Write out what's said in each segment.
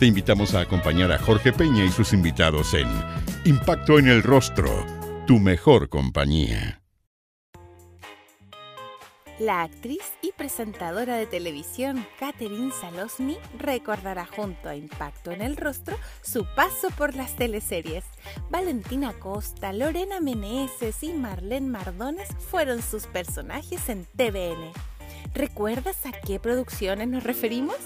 Te invitamos a acompañar a Jorge Peña y sus invitados en Impacto en el Rostro, tu mejor compañía. La actriz y presentadora de televisión Catherine Salosny recordará junto a Impacto en el Rostro su paso por las teleseries. Valentina Costa, Lorena Meneses y Marlene Mardones fueron sus personajes en TVN. ¿Recuerdas a qué producciones nos referimos?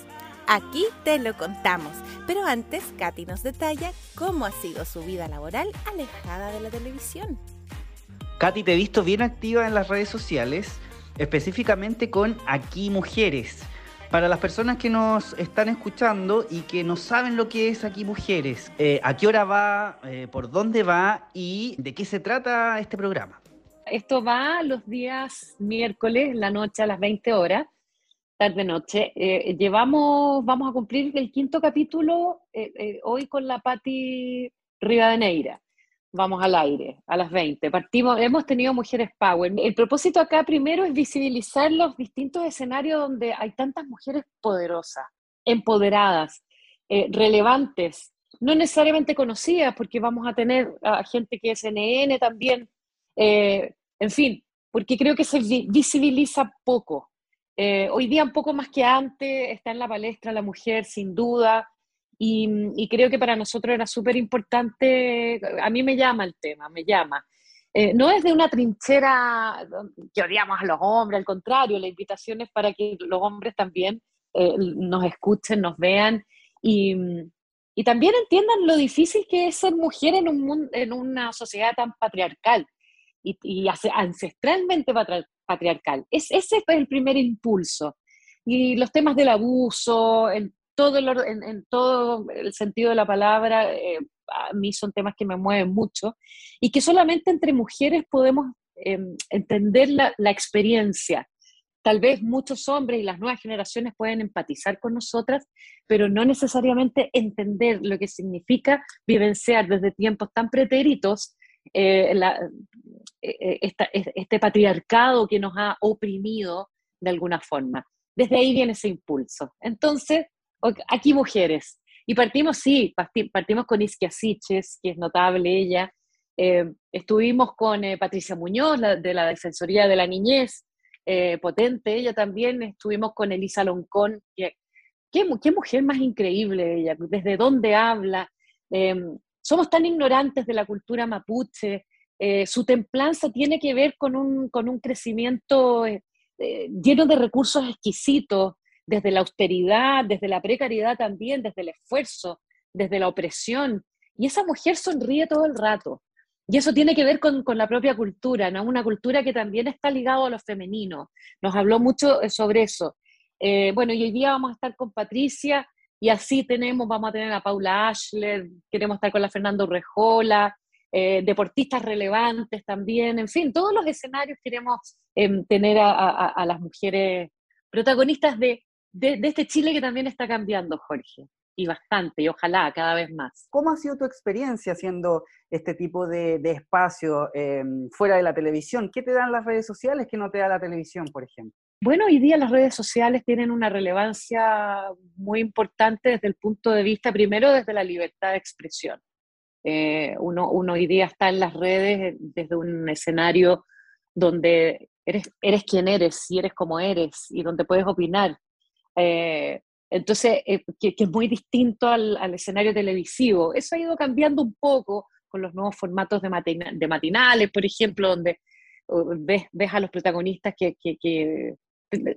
Aquí te lo contamos, pero antes Katy nos detalla cómo ha sido su vida laboral alejada de la televisión. Katy, te he visto bien activa en las redes sociales específicamente con Aquí Mujeres. Para las personas que nos están escuchando y que no saben lo que es Aquí Mujeres, eh, ¿a qué hora va, eh, por dónde va y de qué se trata este programa? Esto va los días miércoles, la noche a las 20 horas, tarde-noche. Eh, llevamos, vamos a cumplir el quinto capítulo hoy con la Patti Rivadeneira vamos al aire a las 20. Partimos, hemos tenido Mujeres Power. El propósito acá primero es visibilizar los distintos escenarios donde hay tantas mujeres poderosas, empoderadas, eh, relevantes, no necesariamente conocidas, porque vamos a tener a gente que es NN también, eh, en fin, porque creo que se visibiliza poco. Eh, hoy día un poco más que antes está en la palestra la mujer, sin duda, y, creo que para nosotros era súper importante, a mí me llama el tema, me llama. Eh, no es de una trinchera que odiamos a los hombres, al contrario, la invitación es para que los hombres también eh, nos escuchen, nos vean y, también entiendan lo difícil que es ser mujer en, un, en una sociedad tan patriarcal y, ancestralmente patriarcal. Es, ese fue el primer impulso. Y los temas del abuso, en, todo el sentido de la palabra, eh, a mí son temas que me mueven mucho y que solamente entre mujeres podemos em, entender la, la, experiencia. Tal vez muchos hombres y las nuevas generaciones pueden empatizar con nosotras, pero no necesariamente entender lo que significa vivenciar desde tiempos tan pretéritos eh, eh, este patriarcado que nos ha oprimido de alguna forma. Desde ahí viene ese impulso. Entonces, aquí mujeres. Y partimos, sí, partimos con Isquia Siches, que es notable ella. Eh, estuvimos con eh, Patricia Muñoz, de la Defensoría de la Niñez, eh, potente ella también. Estuvimos con Elisa Loncón, qué mujer más increíble ella, desde dónde habla. Em, somos tan ignorantes de la cultura mapuche. su templanza tiene que ver con un, con un crecimiento lleno de recursos exquisitos, desde la austeridad, desde la precariedad también, desde el esfuerzo, desde la opresión. Y esa mujer sonríe todo el rato. Y eso tiene que ver con, la propia cultura, ¿no? Una cultura que también está ligada a lo femenino. Nos habló mucho eh, sobre eso. Eh, bueno, y hoy día vamos a estar con Patricia y así tenemos, vamos a tener a Paula Ashler, queremos estar con la Fernando Rejola, eh, deportistas relevantes también, en fin, todos los escenarios queremos em, tener a, las mujeres protagonistas de, de, este Chile que también está cambiando, Jorge, y bastante, y ojalá cada vez más. ¿Cómo ha sido tu experiencia haciendo este tipo de, espacio em, fuera de la televisión? ¿Qué te dan las redes sociales que no te da la televisión, por ejemplo? Bueno, hoy día las redes sociales tienen una relevancia muy importante desde el punto de vista, primero, desde la libertad de expresión. Eh, uno, hoy día está en las redes desde un escenario donde eres, eres quien eres y eres como eres y donde puedes opinar eh, entonces, eh, que, es muy distinto al, escenario televisivo. Eso ha ido cambiando un poco con los nuevos formatos de, de matinales, por ejemplo, donde ves, ves a los protagonistas que,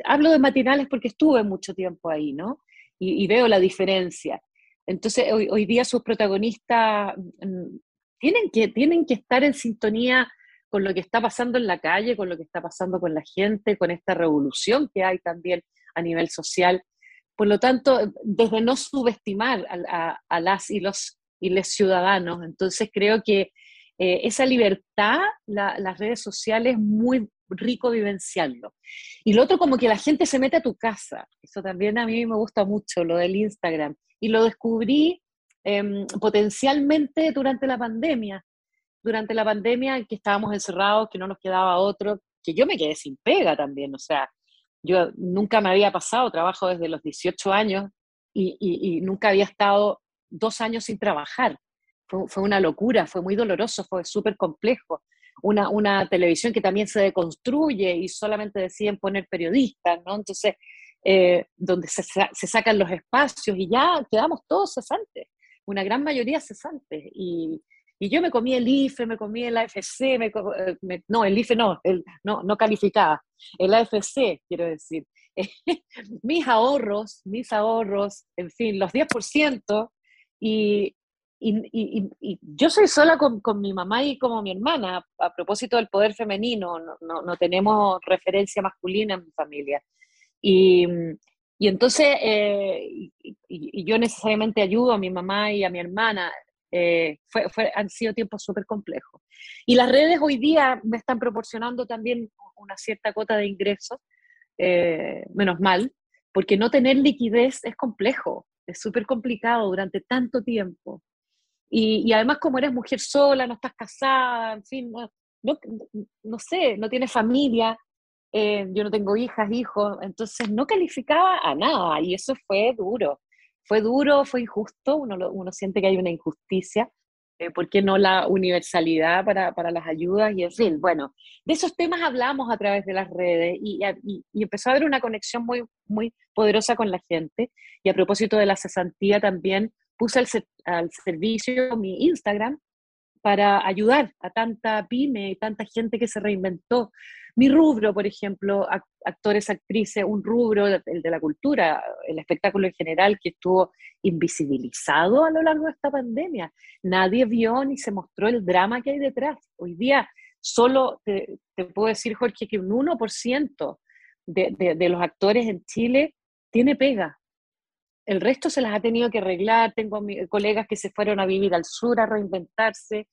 Hablo de matinales porque estuve mucho tiempo ahí, ¿no? Y, veo la diferencia. Entonces, hoy, hoy día sus protagonistas mm, tienen que, tienen que estar en sintonía con lo que está pasando en la calle, con lo que está pasando con la gente, con esta revolución que hay también a nivel social. Por lo tanto, desde no subestimar a, las y los y ciudadanos. Entonces creo que eh, esa libertad, las redes sociales, es muy rico vivenciarlo. Y lo otro, como que la gente se mete a tu casa. Eso también a mí me gusta mucho, lo del Instagram. Y lo descubrí em, potencialmente durante la pandemia. Durante la pandemia que estábamos encerrados, que no nos quedaba otro, que yo me quedé sin pega también. O sea, yo nunca me había pasado, trabajo desde los 18 años y nunca había estado dos años sin trabajar. Fue, una locura, fue muy doloroso, fue súper complejo. Una, una, televisión que también se deconstruye y solamente deciden poner periodistas, ¿no? Entonces, eh, donde se, sacan los espacios y ya quedamos todos cesantes, una gran mayoría cesantes. Y, y yo me comí el IFE, me comí el AFC, eh, no, el IFE no, el, no, no calificaba, el AFC, quiero decir. mis ahorros, mis ahorros, en fin, los 10%, y, y, yo soy sola con, mi mamá y como mi hermana, a propósito del poder femenino, no, no, tenemos referencia masculina en mi familia. Y, entonces, eh, y, yo necesariamente ayudo a mi mamá y a mi hermana, eh, fue, fue, han sido tiempos súper complejos. Y las redes hoy día me están proporcionando también una cierta cuota de ingresos, eh, menos mal, porque no tener liquidez es complejo, es súper complicado durante tanto tiempo. Y, además como eres mujer sola, no estás casada, en fin, no, no, sé, no tienes familia, eh, yo no tengo hijas, hijos, entonces no calificaba a nada y eso fue duro. Fue duro, fue injusto, uno, uno siente que hay una injusticia, eh, ¿por qué no la universalidad para, para, las ayudas? Y en fin, bueno, de esos temas hablamos a través de las redes y, y, y, empezó a haber una conexión muy, muy poderosa con la gente. Y a propósito de la cesantía también, puse al, servicio mi Instagram para ayudar a tanta pyme y tanta gente que se reinventó. Mi rubro, por ejemplo, actores, actrices, un rubro, el de la cultura, el espectáculo en general, que estuvo invisibilizado a lo largo de esta pandemia. Nadie vio ni se mostró el drama que hay detrás. Hoy día solo te, puedo decir, Jorge, que un 1% de, de, de los actores en Chile tiene pega, el resto se las ha tenido que arreglar. Tengo colegas que se fueron a vivir al sur a reinventarse.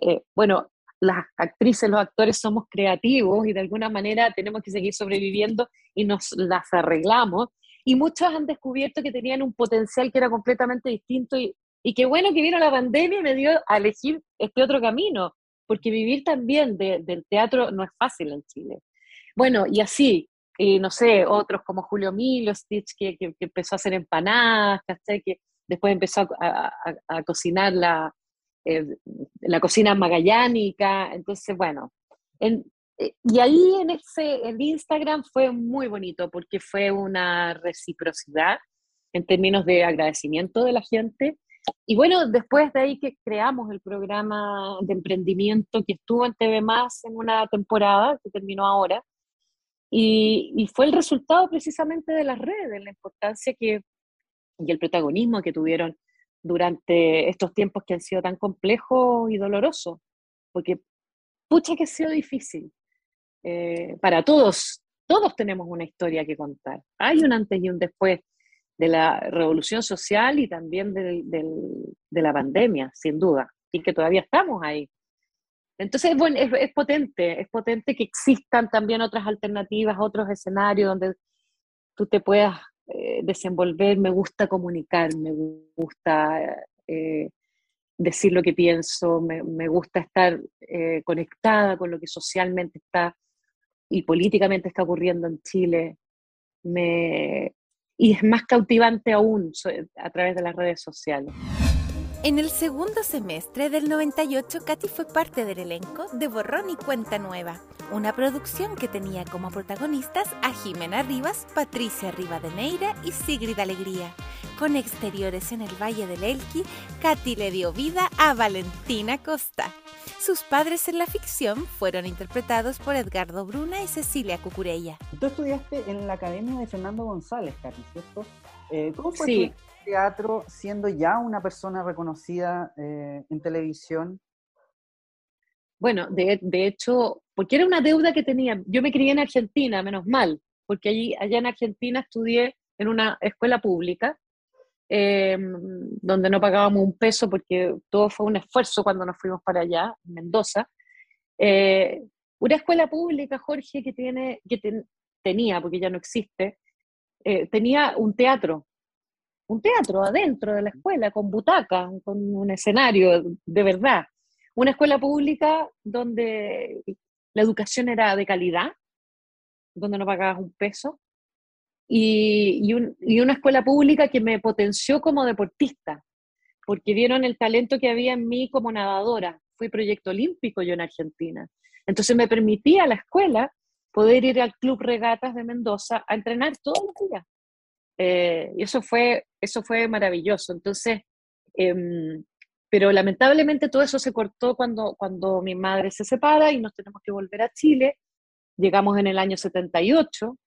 Eh, bueno, las actrices, los actores somos creativos y de alguna manera tenemos que seguir sobreviviendo y nos las arreglamos. Y muchos han descubierto que tenían un potencial que era completamente distinto y, y qué bueno que vino la pandemia y me dio a elegir este otro camino, porque vivir también del teatro no es fácil en Chile. Bueno, y así, y no sé, otros como Julio Milo, Stitch, que, que, empezó a hacer empanadas, Que después empezó a, a, cocinar la, eh, la cocina magallánica, entonces, bueno, en, eh, y ahí en ese en Instagram fue muy bonito porque fue una reciprocidad en términos de agradecimiento de la gente. Y bueno, después de ahí que creamos el programa de emprendimiento que estuvo en TV Más en una temporada que terminó ahora, y, fue el resultado precisamente de las redes, la importancia que, y el protagonismo que tuvieron durante estos tiempos que han sido tan complejos y dolorosos, porque pucha que ha sido difícil. Eh, para todos, todos tenemos una historia que contar. Hay un antes y un después de la revolución social y también de la pandemia, sin duda, y que todavía estamos ahí. Entonces, bueno, es, potente, es potente que existan también otras alternativas, otros escenarios donde tú te puedas eh, desenvolver. Me gusta comunicar, me gusta eh, decir lo que pienso, me, gusta estar eh, conectada con lo que socialmente está y políticamente está ocurriendo en Chile. Me, y es más cautivante aún a través de las redes sociales. En el segundo semestre del 98, Katy fue parte del elenco de Borrón y Cuenta Nueva, una producción que tenía como protagonistas a Jimena Rivas, Patricia Rivadeneira y Sigrid Alegría. Con exteriores en el Valle del Elqui, Katy le dio vida a Valentina Costa. Sus padres en la ficción fueron interpretados por Edgardo Bruna y Cecilia Cucurella. Tú estudiaste en la Academia de Fernando González, Katy, ¿cierto? Eh, ¿Cómo fue sí teatro siendo ya una persona reconocida eh, en televisión? Bueno, de, hecho, porque era una deuda que tenía. Yo me crié en Argentina, menos mal, porque allí, allá en Argentina estudié en una escuela pública em, donde no pagábamos un peso porque todo fue un esfuerzo cuando nos fuimos para allá, en Mendoza. Eh, una escuela pública, Jorge, que, tiene, que tenía, porque ya no existe, eh, tenía un teatro, un teatro adentro de la escuela, con butacas, con un escenario de verdad. Una escuela pública donde la educación era de calidad, donde no pagabas un peso, y, una escuela pública que me potenció como deportista, porque vieron el talento que había en mí como nadadora. Fui proyecto olímpico yo en Argentina. Entonces me permitía la escuela poder ir al Club Regatas de Mendoza a entrenar todos los días. Eh, y eso fue, eso fue maravilloso. Entonces, em, pero lamentablemente todo eso se cortó cuando, cuando mi madre se separa y nos tenemos que volver a Chile. Llegamos en el año 78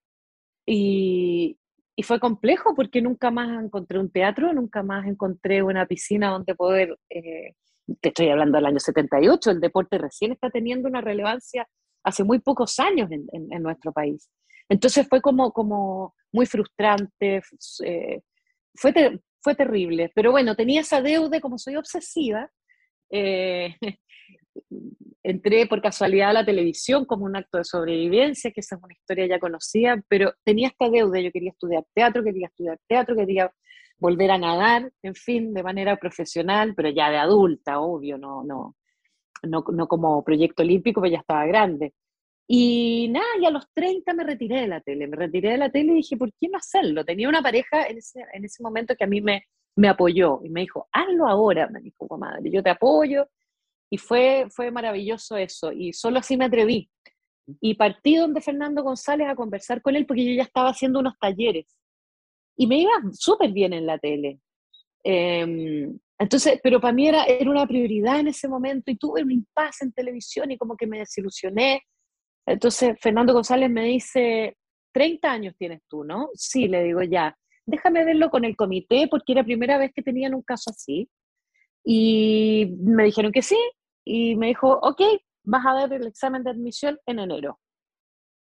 y, y fue complejo porque nunca más encontré un teatro, nunca más encontré una piscina donde poder, eh, te estoy hablando del año 78, el deporte recién está teniendo una relevancia hace muy pocos años en, nuestro país. Entonces fue como, muy frustrante, eh, fue, fue terrible, pero bueno, tenía esa deuda, como soy obsesiva, eh, entré por casualidad a la televisión como un acto de sobrevivencia, que esa es una historia ya conocida, pero tenía esta deuda, yo quería estudiar teatro, quería estudiar teatro, quería volver a nadar, en fin, de manera profesional, pero ya de adulta, obvio, no, no, no, como proyecto olímpico, pues ya estaba grande. Y nada, y a los 30 me retiré de la tele, me retiré de la tele y dije, ¿por qué no hacerlo? Tenía una pareja en ese, en ese momento que a mí me, me apoyó y me dijo, hazlo ahora, me dijo, comadre, yo te apoyo. Y fue, fue maravilloso eso, y solo así me atreví. Y partí donde Fernando González a conversar con él porque yo ya estaba haciendo unos talleres. Y me iba súper bien en la tele. Em, entonces, pero para mí era, era una prioridad en ese momento y tuve un impasse en televisión y como que me desilusioné entonces Fernando González me dice, 30 años tienes tú, ¿no? Sí, le digo ya, déjame verlo con el comité porque era la primera vez que tenían un caso así. Y me dijeron que sí y me dijo, ok, vas a ver el examen de admisión en enero.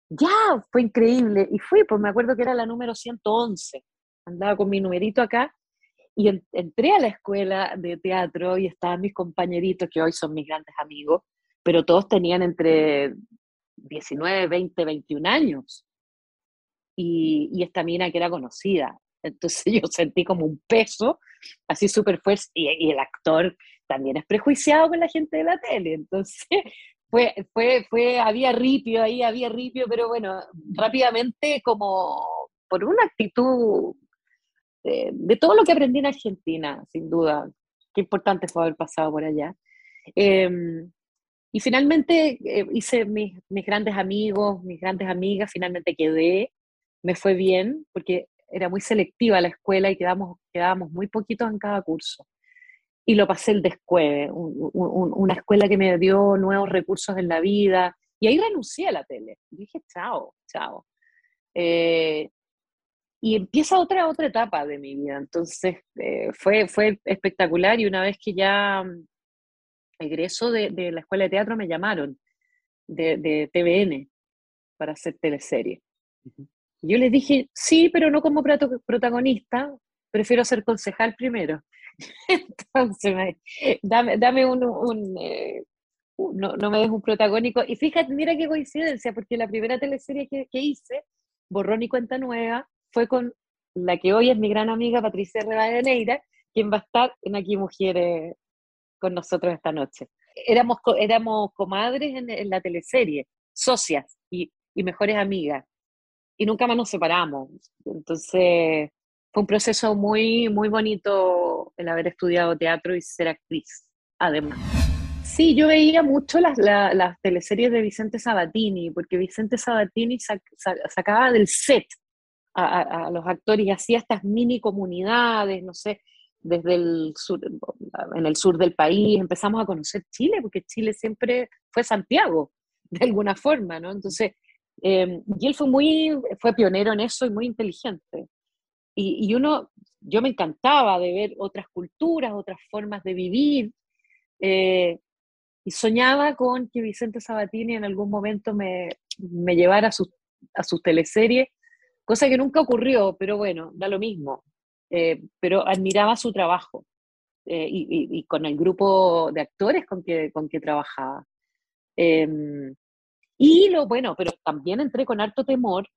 Ya, fue increíble. Y fui, pues me acuerdo que era la número 111. Andaba con mi numerito acá y entré a la escuela de teatro y estaban mis compañeritos, que hoy son mis grandes amigos, pero todos tenían entre 19, 20, 21 años. Y, esta mina que era conocida. Entonces yo sentí como un peso, así súper fuerte, y, el actor también es prejuiciado con la gente de la tele. Entonces fue, fue, fue, había ripio ahí, había ripio, pero bueno, rápidamente como por una actitud de, todo lo que aprendí en Argentina, sin duda. Qué importante fue haber pasado por allá. Em, y finalmente eh, hice mis, mis, grandes amigos, mis grandes amigas, finalmente quedé, me fue bien, porque era muy selectiva la escuela y quedamos, quedábamos muy poquitos en cada curso. Y lo pasé el descueve, una escuela que me dio nuevos recursos en la vida, y ahí renuncié a la tele. dije, chao, chao. Eh, y empieza otra, otra etapa de mi vida. Entonces, eh, fue, fue espectacular y una vez que ya egreso de, de, la escuela de teatro me llamaron de, de TVN para hacer teleserie. Yo les dije, sí, pero no como protagonista, prefiero ser concejal primero. Entonces, dame, dame un, eh, no, no, me des un protagónico. Y fíjate, mira qué coincidencia, porque la primera teleserie que, que, hice, Borrón y Cuenta Nueva, fue con la que hoy es mi gran amiga Patricia Neira quien va a estar en Aquí Mujeres con nosotros esta noche. Éramos, éramos comadres en, la teleserie, socias y, mejores amigas, y nunca más nos separamos. Entonces, fue un proceso muy, muy bonito el haber estudiado teatro y ser actriz, además. Sí, yo veía mucho las, las, teleseries de Vicente Sabatini, porque Vicente Sabatini sacaba del set a, los actores y hacía estas mini comunidades, no sé, desde el sur, en el sur del país, empezamos a conocer Chile, porque Chile siempre fue Santiago, de alguna forma, ¿no? Entonces, eh, y él fue muy, fue pionero en eso y muy inteligente. Y, y, uno, yo me encantaba de ver otras culturas, otras formas de vivir, eh, y soñaba con que Vicente Sabatini en algún momento me, me llevara a sus, a sus teleseries, cosa que nunca ocurrió, pero bueno, da lo mismo eh, pero admiraba su trabajo eh, y, con el grupo de actores con que, con que trabajaba. Em, y lo bueno, pero también entré con harto temor,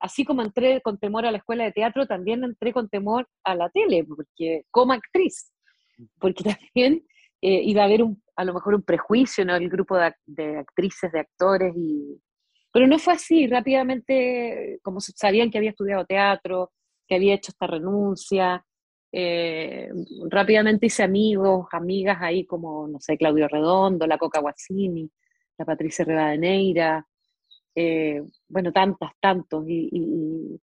así como entré con temor a la escuela de teatro, también entré con temor a la tele, porque como actriz, porque también eh, iba a haber un, a lo mejor un prejuicio en el grupo de, de, actrices, de actores, y... pero no fue así, rápidamente, como sabían que había estudiado teatro, que había hecho esta renuncia, eh, rápidamente hice amigos, amigas ahí como, no sé, Claudio Redondo, la Coca Guasini, la Patricia Rivadeneira, eh, bueno, tantas, tantos, y,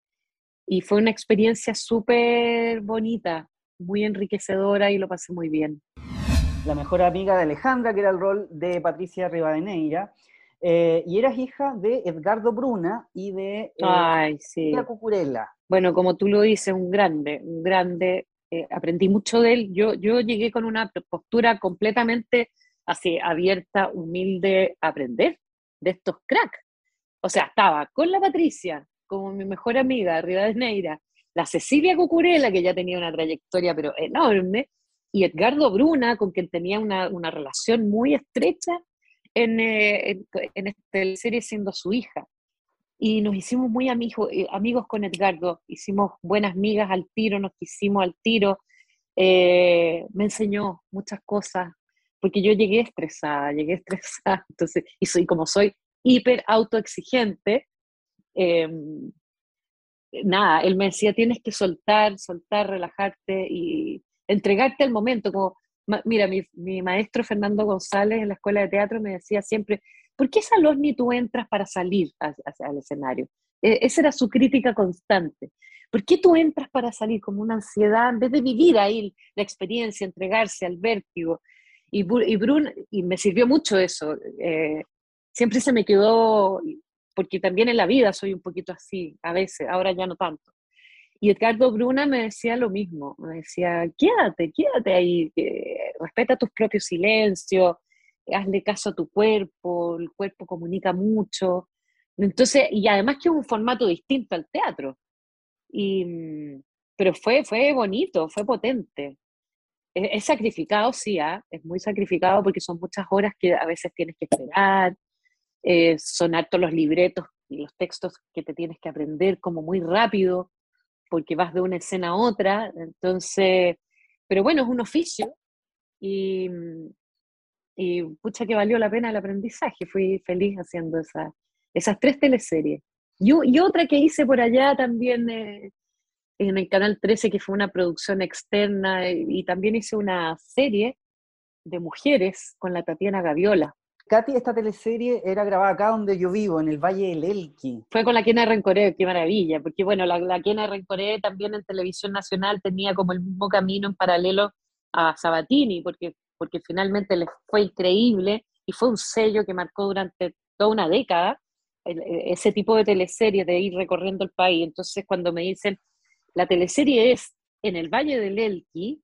y fue una experiencia súper bonita, muy enriquecedora y lo pasé muy bien. La mejor amiga de Alejandra, que era el rol de Patricia Rivadeneira, eh, y eras hija de Edgardo Bruna y de eh, Ay, sí. Cucurella. Bueno, como tú lo dices, un grande, un grande. Eh, aprendí mucho de él. Yo, yo llegué con una postura completamente así, abierta, humilde, a aprender de estos cracks. O sea, estaba con la Patricia, como mi mejor amiga, Rivadeneira, la Cecilia Cucurella, que ya tenía una trayectoria pero enorme, y Edgardo Bruna, con quien tenía una, una relación muy estrecha, en, eh, en, esta serie siendo su hija. Y nos hicimos muy amigos, eh, amigos con Edgardo, hicimos buenas migas al tiro, nos quisimos al tiro. Eh, me enseñó muchas cosas, porque yo llegué estresada, llegué estresada, entonces, y soy como soy hiper autoexigente, em, nada, él me decía, tienes que soltar, soltar, relajarte y entregarte al momento, Mira, mi, maestro Fernando González en la escuela de teatro me decía siempre, ¿por qué salón ni tú entras para salir el escenario? E, esa era su crítica constante. ¿Por qué tú entras para salir como una ansiedad en vez de vivir ahí la experiencia, entregarse al vértigo? Y, y y me sirvió mucho eso. Eh, siempre se me quedó, porque también en la vida soy un poquito así, a veces, ahora ya no tanto. Y Edgardo Bruna me decía lo mismo, me decía, quédate, quédate ahí, respeta tus propios silencios, hazle caso a tu cuerpo, el cuerpo comunica mucho. Entonces, y además que es un formato distinto al teatro. Y, pero fue, fue bonito, fue potente. Es, sacrificado, sí, ¿ah? es muy sacrificado porque son muchas horas que a veces tienes que esperar, eh, son hartos los libretos y los textos que te tienes que aprender como muy rápido porque vas de una escena a otra, entonces, pero bueno, es un oficio y, y pucha que valió la pena el aprendizaje, fui feliz haciendo esa, esas tres teleseries. Y, y otra que hice por allá también eh, en el Canal 13, que fue una producción externa, y también hice una serie de mujeres con la Tatiana Gaviola. Katy, esta teleserie era grabada acá donde yo vivo, en el Valle del Elqui. Fue con la Quena Rencoré, qué maravilla, porque bueno, la, la Quena Rencoré también en televisión nacional tenía como el mismo camino en paralelo a Sabatini, porque, porque finalmente les fue increíble y fue un sello que marcó durante toda una década ese tipo de teleserie de ir recorriendo el país. Entonces, cuando me dicen, la teleserie es en el Valle del Elqui,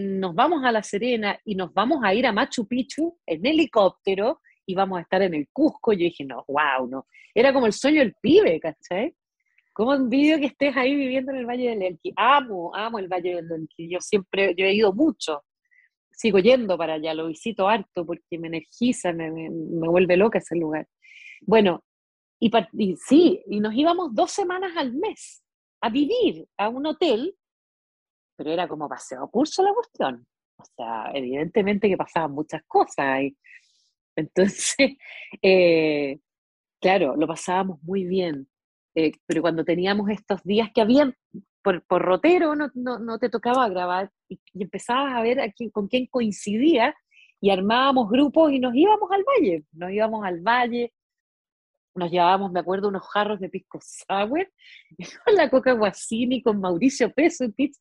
nos vamos a La Serena y nos vamos a ir a Machu Picchu en helicóptero y vamos a estar en el Cusco. Yo dije, no, wow, no. Era como el sueño del pibe, ¿cachai? ¿Cómo envidio que estés ahí viviendo en el Valle del Elqui? Amo, amo el Valle del Elqui. Yo siempre, yo he ido mucho. Sigo yendo para allá, lo visito harto porque me energiza, me, me, vuelve loca ese lugar. Bueno, y, y sí, y nos íbamos dos semanas al mes a vivir a un hotel pero era como paseo curso la cuestión. O sea, evidentemente que pasaban muchas cosas. Y, entonces, eh, claro, lo pasábamos muy bien. Eh, pero cuando teníamos estos días que habían, por, por rotero no, no, no, te tocaba grabar y, empezabas a ver a con quién coincidía y armábamos grupos y nos íbamos al valle. Nos íbamos al valle, nos llevábamos, me acuerdo, unos jarros de pisco sour con la coca guasini, con Mauricio Peso, y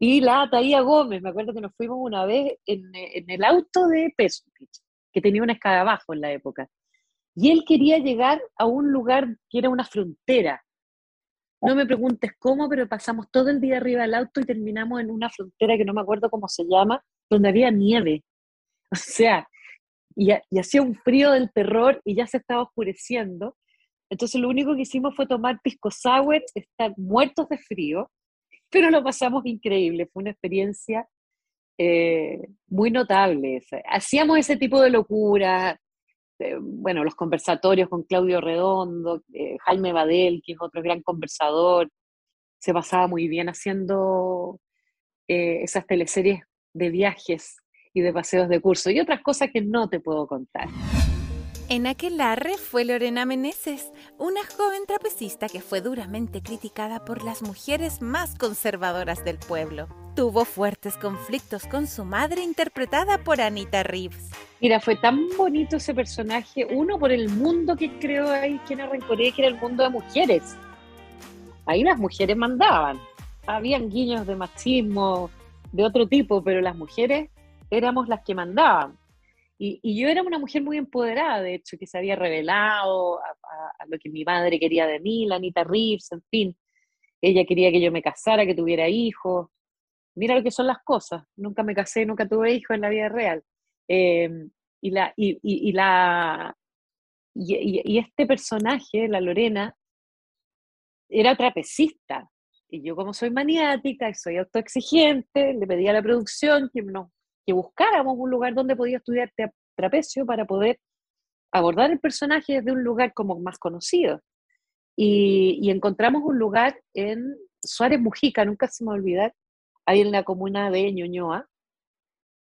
la Taía Gómez, me acuerdo que nos fuimos una vez en, el auto de Pesutich, que tenía una escala abajo en la época. Y él quería llegar a un lugar que era una frontera. No me preguntes cómo, pero pasamos todo el día arriba del auto y terminamos en una frontera que no me acuerdo cómo se llama, donde había nieve. O sea, y, y hacía un frío del terror y ya se estaba oscureciendo. Entonces lo único que hicimos fue tomar pisco sour, estar muertos de frío, pero lo pasamos increíble, fue una experiencia eh, muy notable. Hacíamos ese tipo de locura, eh, bueno, los conversatorios con Claudio Redondo, eh, Jaime Badel, que es otro gran conversador, se pasaba muy bien haciendo esas teleseries de viajes y de paseos de curso y otras cosas que no te puedo contar. En aquel arre fue Lorena Meneses, una joven trapecista que fue duramente criticada por las mujeres más conservadoras del pueblo. Tuvo fuertes conflictos con su madre interpretada por Anita Reeves. Mira, fue tan bonito ese personaje, uno por el mundo que creo ahí quien arrancaría, que era el mundo de mujeres. Ahí las mujeres mandaban. Habían guiños de machismo, de otro tipo, pero las mujeres éramos las que mandaban. Y, yo era una mujer muy empoderada, de hecho, que se había revelado a, lo que mi madre quería de mí, la Anita Reeves, en fin. Ella quería que yo me casara, que tuviera hijos. Mira lo que son las cosas. Nunca me casé, nunca tuve hijos en la vida real. Em, y, la, y, la, y, este personaje, la Lorena, era trapecista. Y yo como soy maniática y soy autoexigente, le pedí a la producción que nos que buscáramos un lugar donde podía estudiar trapecio para poder abordar el personaje desde un lugar como más conocido. Y, encontramos un lugar en Suárez Mujica, nunca se me va a olvidar, ahí en la comuna de Ñuñoa,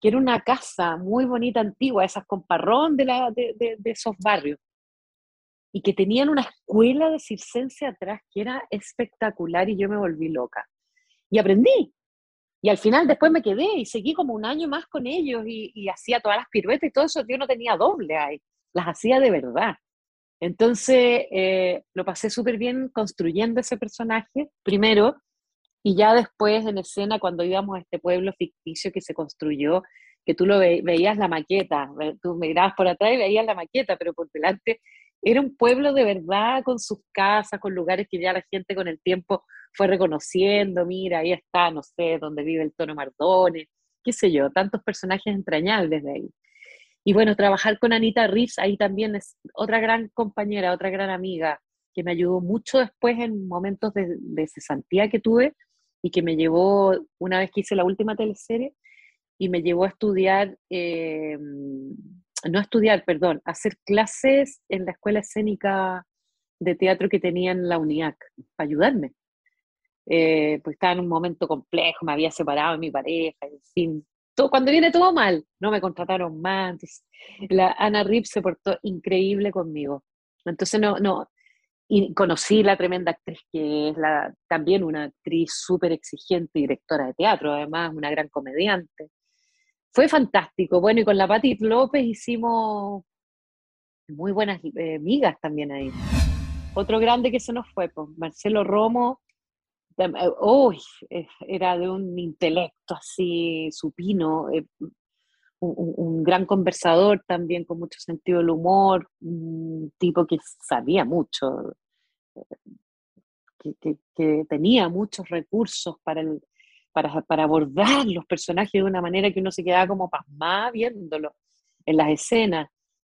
que era una casa muy bonita, antigua, esas con parrón de, la, de, esos barrios, y que tenían una escuela de circense atrás que era espectacular y yo me volví loca. Y aprendí, y al final después me quedé y seguí como un año más con ellos y, hacía todas las piruetas y todo eso. Yo no tenía doble ahí, las hacía de verdad. Entonces eh, lo pasé súper bien construyendo ese personaje primero y ya después en escena cuando íbamos a este pueblo ficticio que se construyó, que tú lo veías la maqueta, tú mirabas por atrás y veías la maqueta, pero por delante era un pueblo de verdad con sus casas, con lugares que ya la gente con el tiempo fue reconociendo, mira, ahí está, no sé, donde vive el tono Mardone, qué sé yo, tantos personajes entrañables de ahí. Y bueno, trabajar con Anita Reeves ahí también es otra gran compañera, otra gran amiga, que me ayudó mucho después en momentos de, de cesantía que tuve y que me llevó, una vez que hice la última teleserie, y me llevó a estudiar, eh, no estudiar, perdón, hacer clases en la escuela escénica de teatro que tenía en la UNIAC, para ayudarme. Eh, pues estaba en un momento complejo, me había separado de mi pareja, en fin, todo, cuando viene todo mal, no me contrataron más, la Ana Rip se portó increíble conmigo. Entonces no, no, y conocí la tremenda actriz que es la, también una actriz súper exigente, directora de teatro, además una gran comediante. Fue fantástico. Bueno, y con la Patti López hicimos muy buenas eh, amigas también ahí. Otro grande que se nos fue, pues, Marcelo Romo, uy, eh, era de un intelecto así supino, eh, un, gran conversador también con mucho sentido del humor, un tipo que sabía mucho, que, tenía muchos recursos para, el, para, para, abordar los personajes de una manera que uno se quedaba como pasmada viéndolo en las escenas.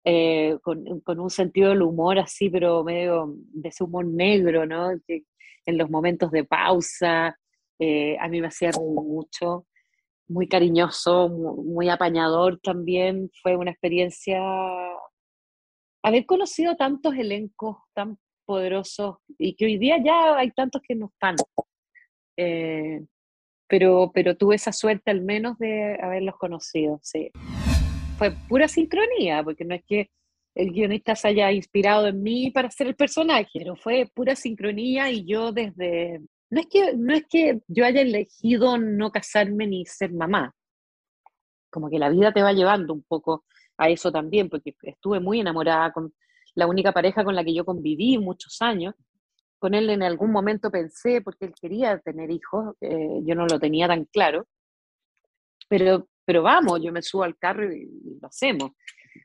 Eh, con, con, un sentido del humor así, pero medio de ese humor negro, ¿no? Que, en los momentos de pausa, eh, a mí me hacía mucho, muy cariñoso, muy, apañador también, fue una experiencia, haber conocido tantos elencos tan poderosos y que hoy día ya hay tantos que no están. Eh, pero, pero tuve esa suerte al menos de haberlos conocido, sí. Fue pura sincronía, porque no es que el guionista se haya inspirado en mí para hacer el personaje, pero fue pura sincronía y yo desde... No es que, no es que yo haya elegido no casarme ni ser mamá, como que la vida te va llevando un poco a eso también, porque estuve muy enamorada con la única pareja con la que yo conviví muchos años. Con él en algún momento pensé, porque él quería tener hijos, eh, yo no lo tenía tan claro, pero, pero vamos, yo me subo al carro y lo hacemos.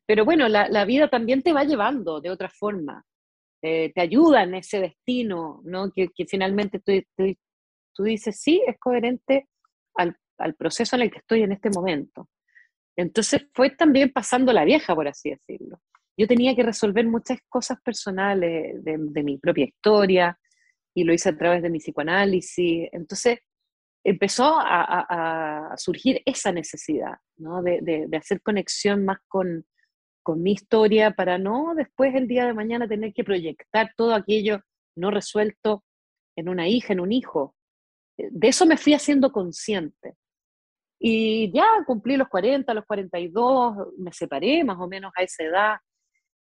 Pero bueno, la, vida también te va llevando de otra forma, eh, te ayuda en ese destino, ¿no? Que, finalmente tú, tú, dices, sí, es coherente al, proceso en el que estoy en este momento. Entonces fue también pasando la vieja, por así decirlo. Yo tenía que resolver muchas cosas personales de, de mi propia historia y lo hice a través de mi psicoanálisis. Entonces empezó a, surgir esa necesidad, ¿no? de, hacer conexión más con, con mi historia para no después el día de mañana tener que proyectar todo aquello no resuelto en una hija, en un hijo. De eso me fui haciendo consciente. Y ya cumplí los 40, los 42, me separé más o menos a esa edad.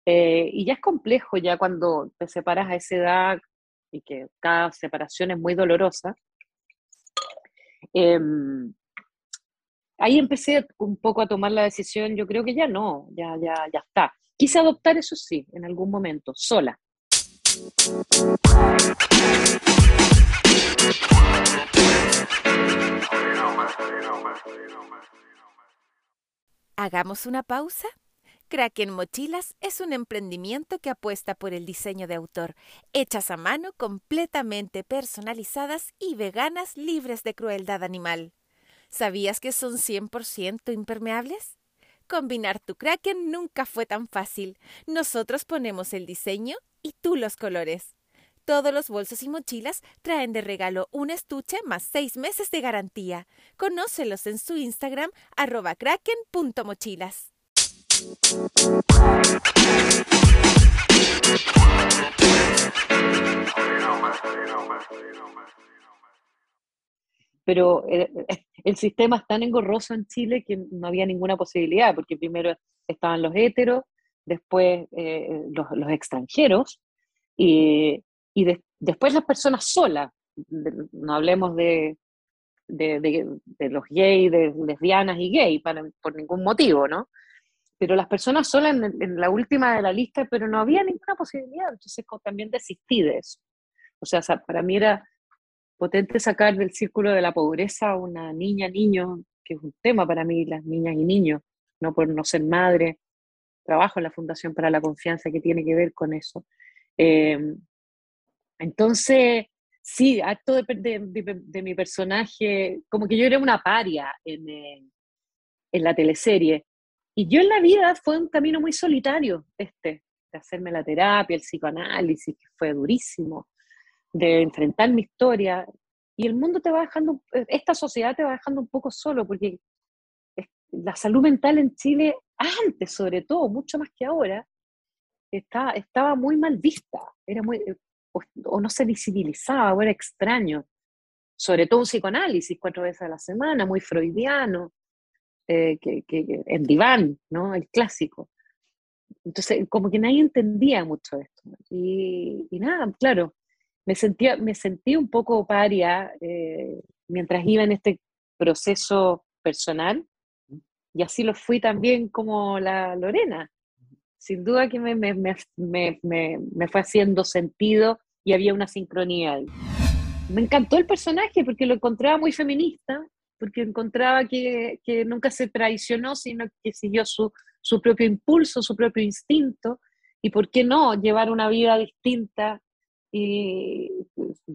Eh, y ya es complejo ya cuando te separas a esa edad y que cada separación es muy dolorosa. Em, ahí empecé un poco a tomar la decisión, yo creo que ya no, ya, ya, ya está. Quise adoptar eso sí, en algún momento, sola. Hagamos una pausa. Kraken Mochilas es un emprendimiento que apuesta por el diseño de autor, hechas a mano, completamente personalizadas y veganas libres de crueldad animal. ¿Sabías que son 100% impermeables? Combinar tu Kraken nunca fue tan fácil. Nosotros ponemos el diseño y tú los colores. Todos los bolsos y mochilas traen de regalo un estuche más seis meses de garantía. Conócelos en su Instagram arroba kraken.mochilas. Pero eh, el, sistema es tan engorroso en Chile que no había ninguna posibilidad, porque primero estaban los héteros, después eh, los, extranjeros y, después las personas solas. No hablemos de, de, los gays, de lesbianas y gay, por ningún motivo, ¿no? Pero las personas solas en, la última de la lista, pero no había ninguna posibilidad, entonces también desistí de eso. O sea, para mí era potente sacar del círculo de la pobreza a una niña, niño, que es un tema para mí, las niñas y niños, no por no ser madre, trabajo en la Fundación para la Confianza que tiene que ver con eso. Eh, entonces, sí, acto de, de, mi personaje, como que yo era una paria en, eh, en la teleserie. Y yo en la vida fue un camino muy solitario, este, de hacerme la terapia, el psicoanálisis, que fue durísimo, de enfrentar mi historia. Y el mundo te va dejando, esta sociedad te va dejando un poco solo, porque la salud mental en Chile, antes sobre todo, mucho más que ahora, está, estaba muy mal vista, era muy, o, no se visibilizaba, o era extraño. Sobre todo un psicoanálisis cuatro veces a la semana, muy freudiano, eh, que, que, en diván, ¿no? El clásico. Entonces, como que nadie entendía mucho esto. Y, nada, claro, me, sentía, me sentí un poco paria eh, mientras iba en este proceso personal, y así lo fui también como la Lorena. Sin duda que me, me, me, me fue haciendo sentido y había una sincronía ahí. Me encantó el personaje porque lo encontraba muy feminista, porque encontraba que, nunca se traicionó, sino que siguió su, su propio impulso, su propio instinto, y por qué no llevar una vida distinta. Y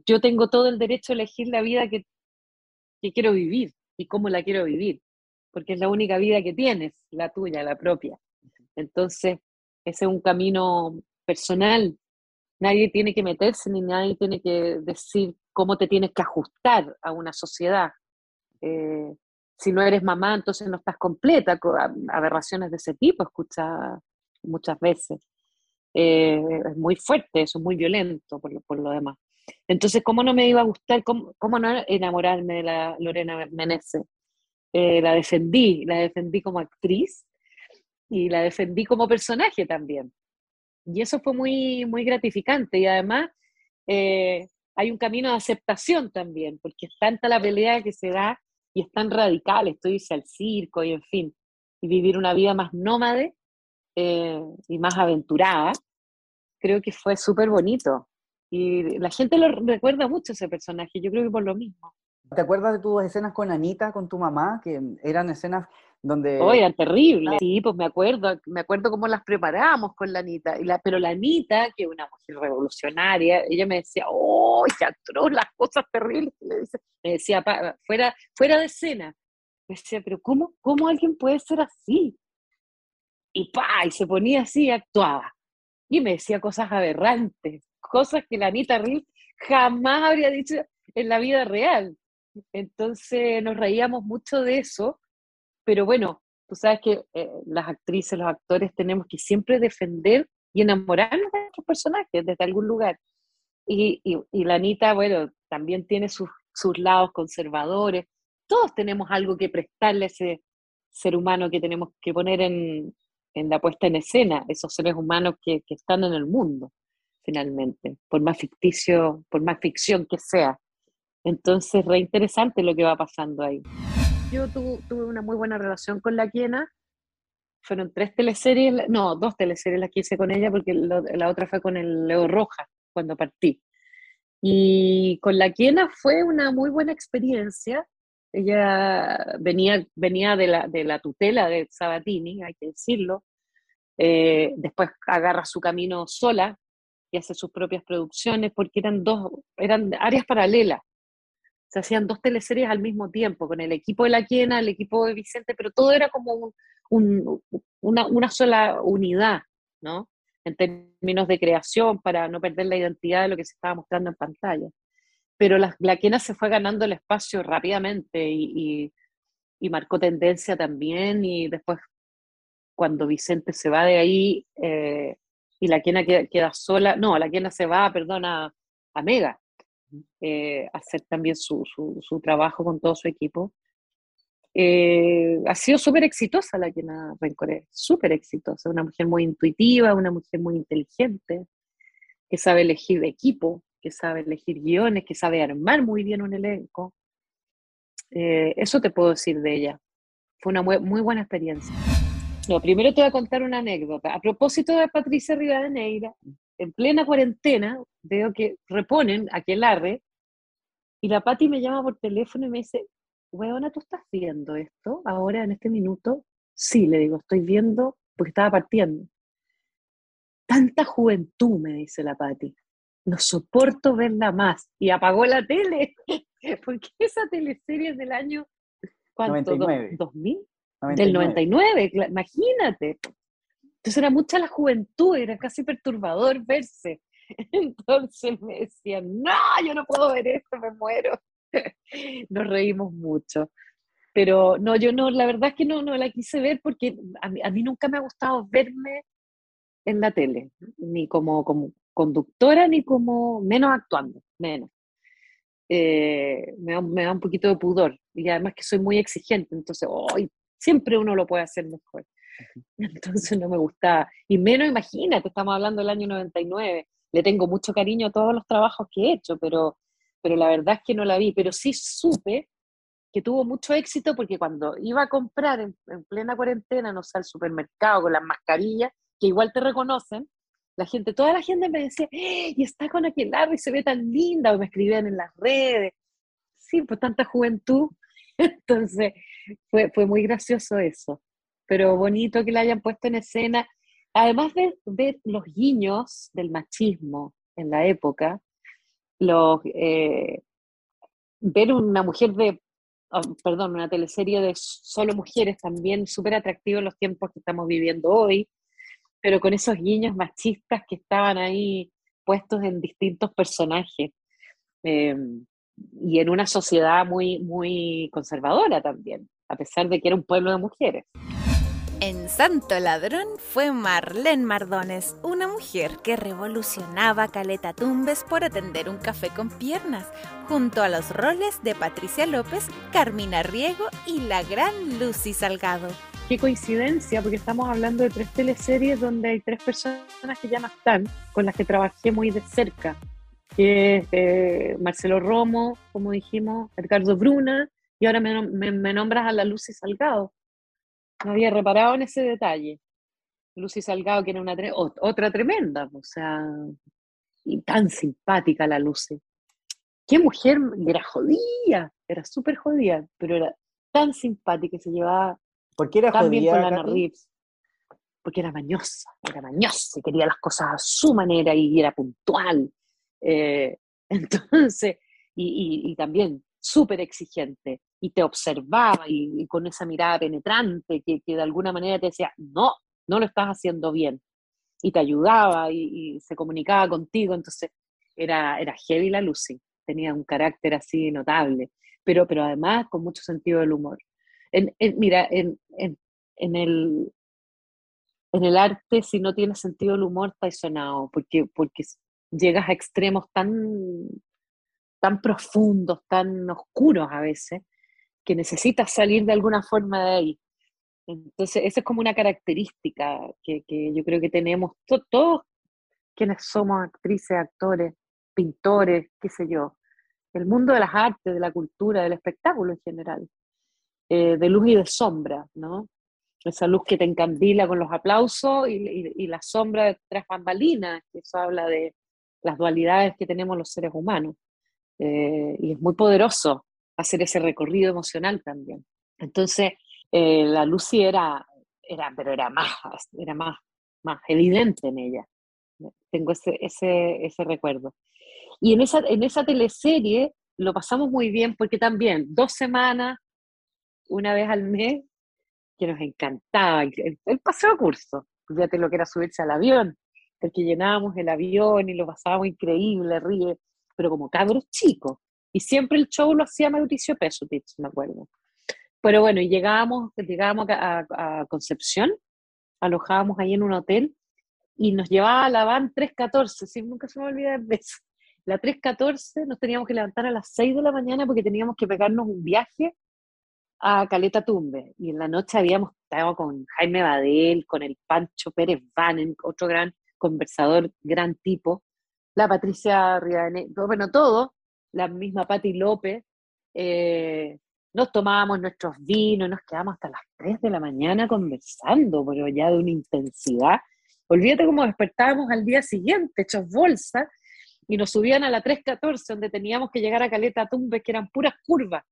yo tengo todo el derecho a elegir la vida que, que quiero vivir y cómo la quiero vivir porque es la única vida que tienes, la tuya, la propia. Entonces, ese es un camino personal. Nadie tiene que meterse ni nadie tiene que decir cómo te tienes que ajustar a una sociedad. Eh, si no eres mamá, entonces no estás completa. Aberraciones de ese tipo escucha muchas veces. Eh, es muy fuerte, eso es muy violento por lo, por lo demás. Entonces, ¿cómo no me iba a gustar, cómo, cómo no enamorarme de la Lorena Menezes? Eh, la defendí, la defendí como actriz y la defendí como personaje también. Y eso fue muy, muy gratificante y además hay un camino de aceptación también, porque es tanta la pelea que se da y es tan radical, estoy irse al circo y en fin, y vivir una vida más nómade eh, y más aventurada, creo que fue súper bonito. Y la gente lo recuerda mucho ese personaje, yo creo que por lo mismo. ¿Te acuerdas de tus escenas con Anita, con tu mamá, que eran escenas donde... Oh, terrible. Sí, pues me acuerdo, me acuerdo cómo las preparábamos con la Anita. Y la, pero la Anita, que es una mujer revolucionaria, ella me decía, oh, las cosas terribles. Me decía, fuera, fuera de escena. Me decía, pero ¿cómo, ¿cómo alguien puede ser así? Y pa, y se ponía así y actuaba. Y me decía cosas aberrantes, cosas que la Anita Riz jamás habría dicho en la vida real Entonces nos reíamos mucho de eso, pero bueno, tú sabes que eh, las actrices, los actores tenemos que siempre defender y enamorarnos de nuestros personajes desde algún lugar. Y, y, la Anita, bueno, también tiene sus, sus lados conservadores. Todos tenemos algo que prestarle a ese ser humano que tenemos que poner en, en la puesta en escena, esos seres humanos que, que, están en el mundo, finalmente, por más ficticio, por más ficción que sea. Entonces, re interesante lo que va pasando ahí. Yo tuve una muy buena relación con la Quiena. Fueron tres teleseries, no, dos teleseries las que hice con ella, porque la otra fue con el Leo Roja, cuando partí. Y con la Quiena fue una muy buena experiencia. Ella venía, venía de, la, de la tutela de Sabatini, hay que decirlo. Eh, después agarra su camino sola y hace sus propias producciones, porque eran dos, eran áreas paralelas se hacían dos teleseries al mismo tiempo, con el equipo de La Quiena, el equipo de Vicente, pero todo era como una, sola unidad, ¿no? En términos de creación, para no perder la identidad de lo que se estaba mostrando en pantalla. Pero La, la se fue ganando el espacio rápidamente y, marcó tendencia también, y después, cuando Vicente se va de ahí eh, y La Quiena queda, sola, no, La Quiena se va, perdona, a Mega, eh, hacer también su, su, trabajo con todo su equipo. Eh, ha sido súper exitosa la Kena Rencoré, súper exitosa, una mujer muy intuitiva, una mujer muy inteligente, que sabe elegir equipo, que sabe elegir guiones, que sabe armar muy bien un elenco. Eh, eso te puedo decir de ella. Fue una muy, muy buena experiencia. No, primero te voy a contar una anécdota. A propósito de Patricia Rivadeneira, en plena cuarentena, veo que reponen Aquelarre, y la Patti me llama por teléfono y me dice, weona, ¿tú estás viendo esto ahora en este minuto? Sí, le digo, estoy viendo porque estaba partiendo. Tanta juventud, me dice la Patti. No soporto verla más. Y apagó la tele. porque esa teleserie es del año... ¿Cuánto? 99. ¿2000? Del 99, imagínate. Entonces era mucha la juventud, era casi perturbador verse. Entonces me decían, no, yo no puedo ver esto, me muero. Nos reímos mucho. Pero no, yo no, la verdad es que no, no la quise ver porque a mí, nunca me ha gustado verme en la tele, ni como, como conductora, ni como menos actuando, menos. Eh, me, da, me, da, un poquito de pudor y además que soy muy exigente, entonces siempre uno lo puede hacer mejor. Entonces no me gustaba. Y menos, imagínate, estamos hablando del año 99. Le tengo mucho cariño a todos los trabajos que he hecho, pero, pero la verdad es que no la vi. Pero sí supe que tuvo mucho éxito porque cuando iba a comprar en, plena cuarentena, no sé, al supermercado con las mascarillas, que igual te reconocen, la gente, toda la gente me decía, ¡Eh, y está con aquel y se ve tan linda, o me escribían en las redes. Sí, pues tanta juventud. Entonces, fue, fue muy gracioso eso pero bonito que la hayan puesto en escena. Además de ver los guiños del machismo en la época, los, eh, ver una mujer de, oh, perdón, una teleserie de solo mujeres también súper atractivo en los tiempos que estamos viviendo hoy, pero con esos guiños machistas que estaban ahí puestos en distintos personajes. Eh, y en una sociedad muy, muy conservadora también, a pesar de que era un pueblo de mujeres. En Santo Ladrón fue Marlene Mardones, una mujer que revolucionaba Caleta Tumbes por atender un café con piernas, junto a los roles de Patricia López, Carmina Riego y la gran Lucy Salgado. Qué coincidencia, porque estamos hablando de tres teleseries donde hay tres personas que ya no están, con las que trabajé muy de cerca, que eh, Marcelo Romo, como dijimos, Ricardo Bruna, y ahora me, me nombras a la Lucy Salgado no había reparado en ese detalle. Lucy Salgado, que era una otra tremenda, o sea, y tan simpática la Lucy. Qué mujer, era jodida, era súper jodida, pero era tan simpática y se llevaba ¿Por qué era tan bien con Lana Reeves. Porque era mañosa, era mañosa y quería las cosas a su manera y era puntual. Eh, entonces, y, y también súper exigente y te observaba y, con esa mirada penetrante que, que, de alguna manera te decía, no, no lo estás haciendo bien. Y te ayudaba y, se comunicaba contigo. Entonces era, era heavy la Lucy, tenía un carácter así notable. pero, pero además con mucho sentido del humor. En, mira, en, en, el, en el arte, si no tiene sentido del humor, está sonado, porque, porque llegas a extremos tan, tan profundos, tan oscuros a veces, que necesitas salir de alguna forma de ahí. Entonces, esa es como una característica que, que yo creo que tenemos todos quienes somos actrices, actores, pintores, qué sé yo. El mundo de las artes, de la cultura, del espectáculo en general. Eh, de luz y de sombra, ¿no? Esa luz que te encandila con los aplausos y, la sombra tras bambalinas, que eso habla de las dualidades que tenemos los seres humanos. Eh, y es muy poderoso hacer ese recorrido emocional también. Entonces, eh, la Lucy era, era, pero era más, era más, más evidente en ella. Tengo ese, ese, ese recuerdo. Y en esa, en esa teleserie lo pasamos muy bien porque también dos semanas, una vez al mes, que nos encantaba, el, el paseo curso, fíjate lo que era subirse al avión, porque llenábamos el avión y lo pasábamos increíble, ríe, pero como cabros chicos. Y siempre el show lo hacía Mauricio Pesutich, me acuerdo. Pero bueno, llegábamos, llegábamos a, a, Concepción, alojábamos ahí en un hotel y nos llevaba a la van 314, sí, nunca se me olvida de eso. La 314 nos teníamos que levantar a las 6 de la mañana porque teníamos que pegarnos un viaje a Caleta Tumbe. Y en la noche habíamos estado con Jaime Badel, con el Pancho Pérez Vanen, otro gran conversador, gran tipo, la Patricia Rivadeneira, bueno, todo, la misma Patti López. Eh, nos tomábamos nuestros vinos, nos quedamos hasta las 3 de la mañana conversando, pero ya de una intensidad. Olvídate cómo despertábamos al día siguiente, hechos bolsa, y nos subían a la 314, donde teníamos que llegar a Caleta Tumbes, que eran puras curvas,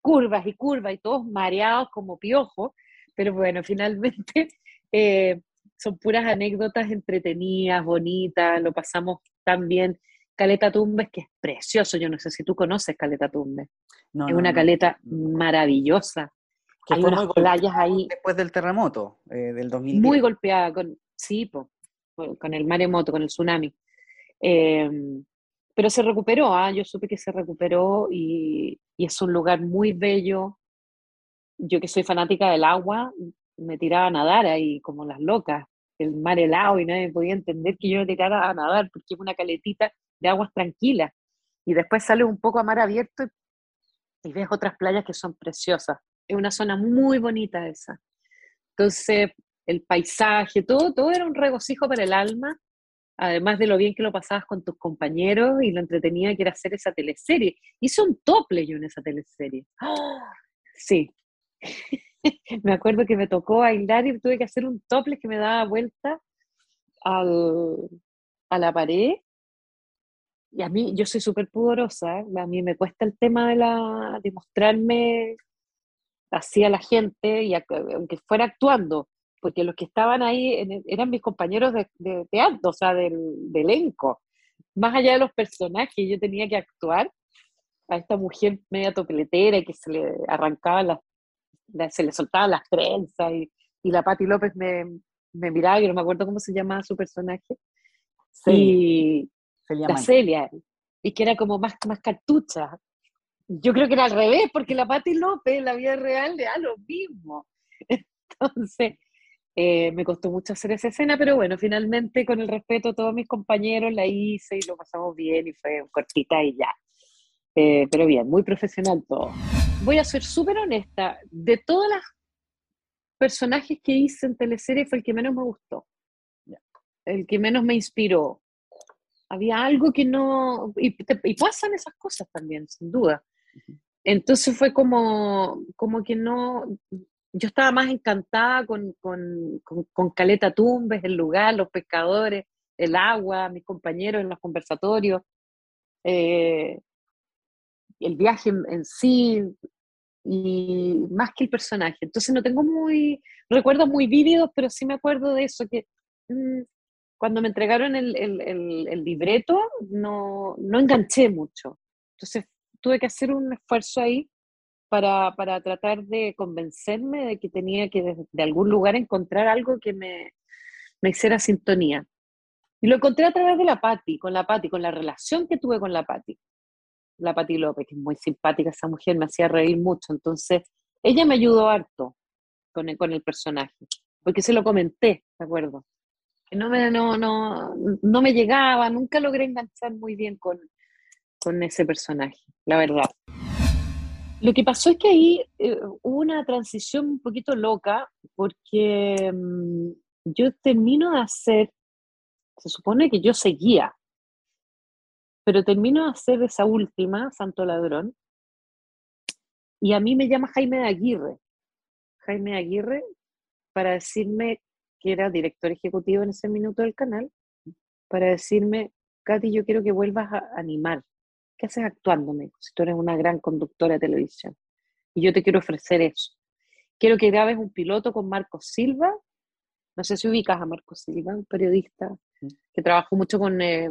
curvas y curvas, y todos mareados como piojos, pero bueno, finalmente eh, son puras anécdotas entretenidas, bonitas, lo pasamos tan bien. Caleta Tumbes, que es precioso, yo no sé si tú conoces Caleta Tumbes, es una caleta maravillosa. Que Hay unas playas ahí. Después del terremoto eh, del 2010. Muy golpeada, con, sí, con el maremoto, con el tsunami. Em, pero se recuperó, ¿ah? yo supe que se recuperó y, es un lugar muy bello. Yo que soy fanática del agua, me tiraba a nadar ahí como las locas, el mar helado y nadie podía entender que yo me tirara a nadar porque es una caletita de aguas tranquilas. Y después sale un poco a mar abierto y, ves otras playas que son preciosas. Es una zona muy bonita esa. Entonces, el paisaje, todo, todo era un regocijo para el alma además de lo bien que lo pasabas con tus compañeros y lo entretenida que era hacer esa teleserie. Hice un tople yo en esa teleserie. Sí. me acuerdo que me tocó bailar y tuve que hacer un tople que me daba vuelta al, a la pared. Y a mí, yo soy súper pudorosa, a mí me cuesta el tema de, la, de mostrarme así a la gente, y aunque fuera actuando, porque los que estaban ahí eran mis compañeros de, teatro, o sea, del, elenco. Más allá de los personajes, yo tenía que actuar a esta mujer media topletera que se le arrancaba se le soltaban las trenzas y, la Patti López me, me miraba, yo no me acuerdo cómo se llamaba su personaje. Sí, la Celia, y que era como más, más cartucha. Yo creo que era al revés, porque la Patti López en la vida real era lo mismo. Entonces, eh, me costó mucho hacer esa escena, pero bueno, finalmente con el respeto a todos mis compañeros la hice y lo pasamos bien y fue cortita y ya. Eh, pero bien, muy profesional todo. Voy a ser súper honesta, de todas las personajes que hice en teleserie fue el que menos me gustó, el que menos me inspiró. Había algo que no... Y, y pasan esas cosas también, sin duda. Entonces fue como, como que no, yo estaba más encantada con, Caleta Tumbes, el lugar, los pescadores, el agua, mis compañeros en los conversatorios, eh, el viaje en, sí, y más que el personaje. Entonces no tengo muy recuerdos muy vívidos, pero sí me acuerdo de eso, que mm, cuando me entregaron el, el libreto no, no enganché mucho. Entonces tuve que hacer un esfuerzo ahí para, para, tratar de convencerme de que tenía que de, algún lugar encontrar algo que me, me, hiciera sintonía. Y lo encontré a través de la Patti, con la Patti, con la relación que tuve con la Patti. la Pati López, que es muy simpática esa mujer, me hacía reír mucho. Entonces, ella me ayudó harto con el, con el personaje, porque se lo comenté, ¿de acuerdo? No me, no, no, no me llegaba, nunca logré enganchar muy bien con, con ese personaje, la verdad. Lo que pasó es que ahí eh, hubo una transición un poquito loca, porque mm, yo termino de hacer, se supone que yo seguía, pero termino de hacer esa última, Santo Ladrón, y a mí me llama Jaime de Aguirre, Jaime de Aguirre, para decirme que era director ejecutivo en ese minuto del canal, para decirme, Katy, yo quiero que vuelvas a animar. ¿Qué haces actuándome? Si tú eres una gran conductora de televisión. Y yo te quiero ofrecer eso. Quiero que grabes un piloto con Marcos Silva. No sé si ubicas a Marcos Silva, un periodista que trabajó mucho con, eh,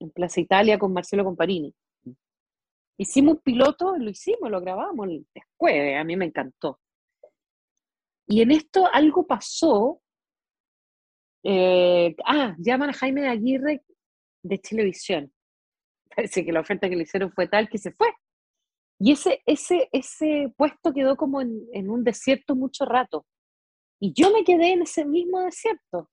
en Plaza Italia con Marcelo Comparini. Hicimos un piloto, lo hicimos, lo grabamos después, a mí me encantó. Y en esto algo pasó. Eh, ah, llaman a Jaime Aguirre de televisión. Parece que la oferta que le hicieron fue tal que se fue. Y ese, ese, ese puesto quedó como en, un desierto mucho rato. Y yo me quedé en ese mismo desierto.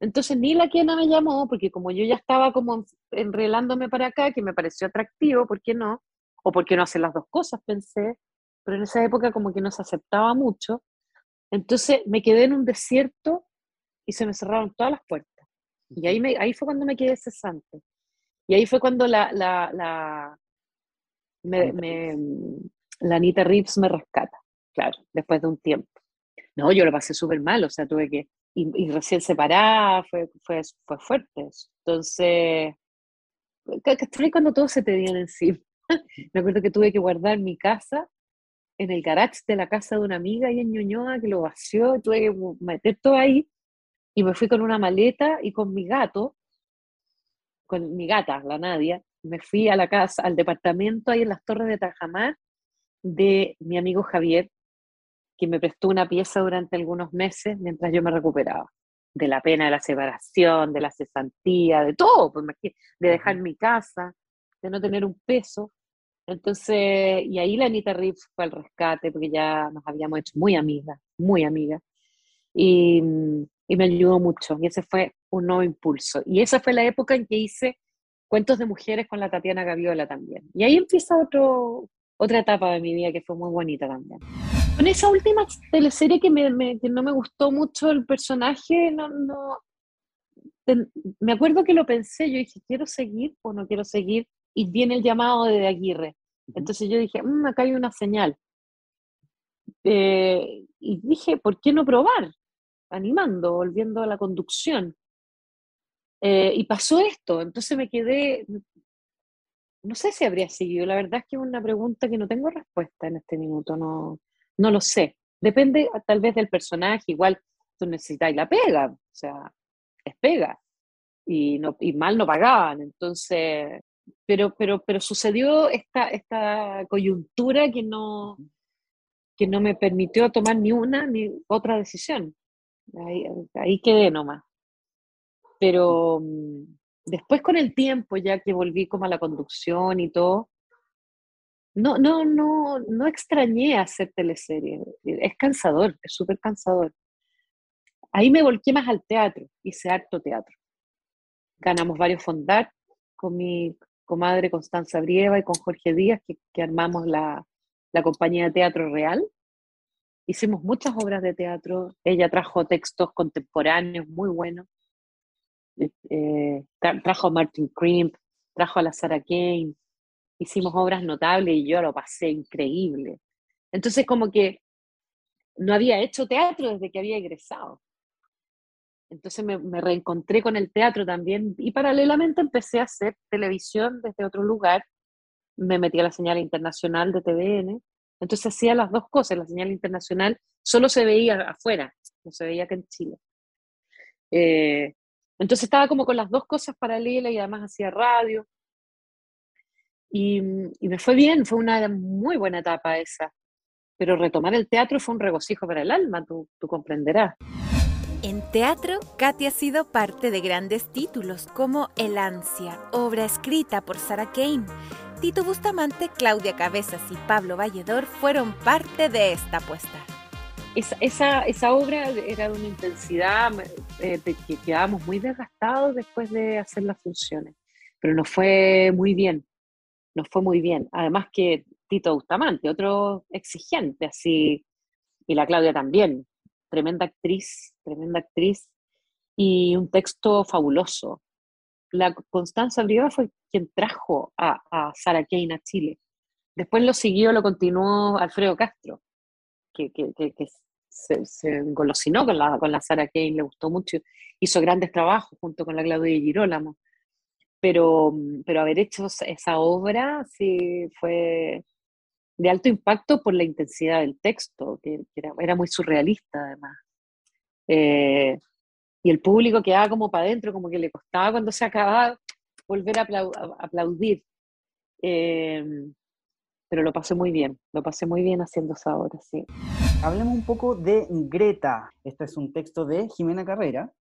Entonces ni la quien me llamó, porque como yo ya estaba como enrelándome para acá, que me pareció atractivo, ¿por qué no? O por qué no hacer las dos cosas, pensé, pero en esa época como que no se aceptaba mucho. Entonces me quedé en un desierto y se me cerraron todas las puertas. Y ahí, me, ahí fue cuando me quedé cesante. Y ahí fue cuando la, la, la, me, me, la Anita Reeves me rescata, claro, después de un tiempo. No, yo lo pasé súper mal, o sea, tuve que y, recién separada, fue, fue, fue fuerte Entonces, estoy cuando todo se te viene encima. Me acuerdo que tuve que guardar mi casa en el garage de la casa de una amiga ahí en Ñuñoa que lo vació, tuve que meter todo ahí y me fui con una maleta y con mi gato, con mi gata, la Nadia, me fui a la casa, al departamento ahí en las Torres de Tajamar de mi amigo Javier, que me prestó una pieza durante algunos meses mientras yo me recuperaba. De la pena de la separación, de la cesantía, de todo, pues, de dejar mi casa, de no tener un peso. Entonces, y ahí la Anita Reeves fue al rescate, porque ya nos habíamos hecho muy amigas, muy amigas. Y, y me ayudó mucho. Y ese fue un nuevo impulso. Y esa fue la época en que hice cuentos de mujeres con la Tatiana Gaviola también. Y ahí empieza otro, otra etapa de mi vida que fue muy bonita también. Con esa última teleserie que, me, que no me gustó mucho el personaje, no, no, me acuerdo que lo pensé, yo dije, ¿quiero seguir o no quiero seguir? Y viene el llamado de Aguirre. Entonces yo dije, mmm, acá hay una señal. Eh, y dije, ¿por qué no probar? Animando, volviendo a la conducción. Eh, y pasó esto, entonces me quedé, no sé si habría seguido, la verdad es que es una pregunta que no tengo respuesta en este minuto, no, no lo sé. Depende tal vez del personaje, igual tú necesitas la pega, o sea, es pega. Y, no, y mal no pagaban, entonces, pero, pero, pero sucedió esta, esta coyuntura que no, que no me permitió tomar ni una ni otra decisión. Ahí, ahí quedé nomás. Pero mm, después con el tiempo, ya que volví como a la conducción y todo, no, no, no, no extrañé hacer teleseries. Es cansador, es súper cansador. Ahí me volqué más al teatro, hice harto teatro. Ganamos varios fondar con mi comadre Constanza Brieva y con Jorge Díaz, que, armamos la, compañía de teatro real. Hicimos muchas obras de teatro. Ella trajo textos contemporáneos muy buenos. Eh, trajo a Martin Krimp, trajo a la Sarah Kane, hicimos obras notables y yo lo pasé increíble. Entonces como que no había hecho teatro desde que había egresado. Entonces me, reencontré con el teatro también y paralelamente empecé a hacer televisión desde otro lugar. Me metí a la señal internacional de TVN. Entonces hacía las dos cosas. La señal internacional solo se veía afuera, no se veía acá en Chile. Eh, entonces estaba como con las dos cosas paralelas y además hacía radio. Y, me fue bien, fue una muy buena etapa esa. Pero retomar el teatro fue un regocijo para el alma, tú, tú comprenderás. En teatro, Katy ha sido parte de grandes títulos como El Ansia, obra escrita por Sarah Kane, Tito Bustamante, Claudia Cabezas y Pablo Valledor fueron parte de esta apuesta. Esa, esa, obra era de una intensidad eh, que quedábamos muy desgastados después de hacer las funciones, pero nos fue muy bien, nos fue muy bien. Además que Tito Bustamante, otro exigente, así, y la Claudia también, tremenda actriz, tremenda actriz, y un texto fabuloso. La Constanza Brieva fue quien trajo a, a Sara Kane a Chile. Después lo siguió, lo continuó Alfredo Castro, que, se, se, engolosinó con la, con la Sara Kane, le gustó mucho, hizo grandes trabajos junto con la Claudia Girolamo. Pero, pero haber hecho esa obra sí fue, de alto impacto por la intensidad del texto, que, era, era, muy surrealista además. Eh, y el público quedaba como para adentro, como que le costaba cuando se acababa volver a, aplaudir. Eh, pero lo pasé muy bien, lo pasé muy bien haciendo esa obra, sí. Hablemos un poco de Greta. Este es un texto de Jimena Carrera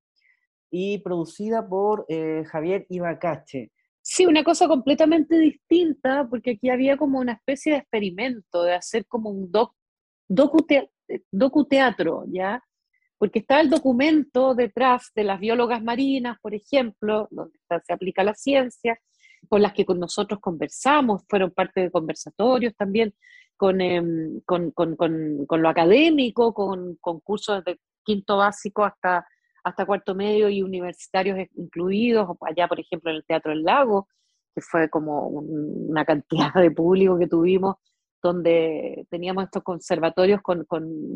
y producida por eh, Javier Ibacache. Sí, una cosa completamente distinta, porque aquí había como una especie de experimento de hacer como un doc, docu, teatro, ¿ya? Porque está el documento detrás de las biólogas marinas, por ejemplo, donde se aplica la ciencia, con las que con nosotros conversamos, fueron parte de conversatorios también, con, em, con, con, con lo académico, con concursos de quinto básico hasta hasta cuarto medio y universitarios incluidos, allá por ejemplo en el Teatro del Lago, que fue como una cantidad de público que tuvimos, donde teníamos estos conservatorios con,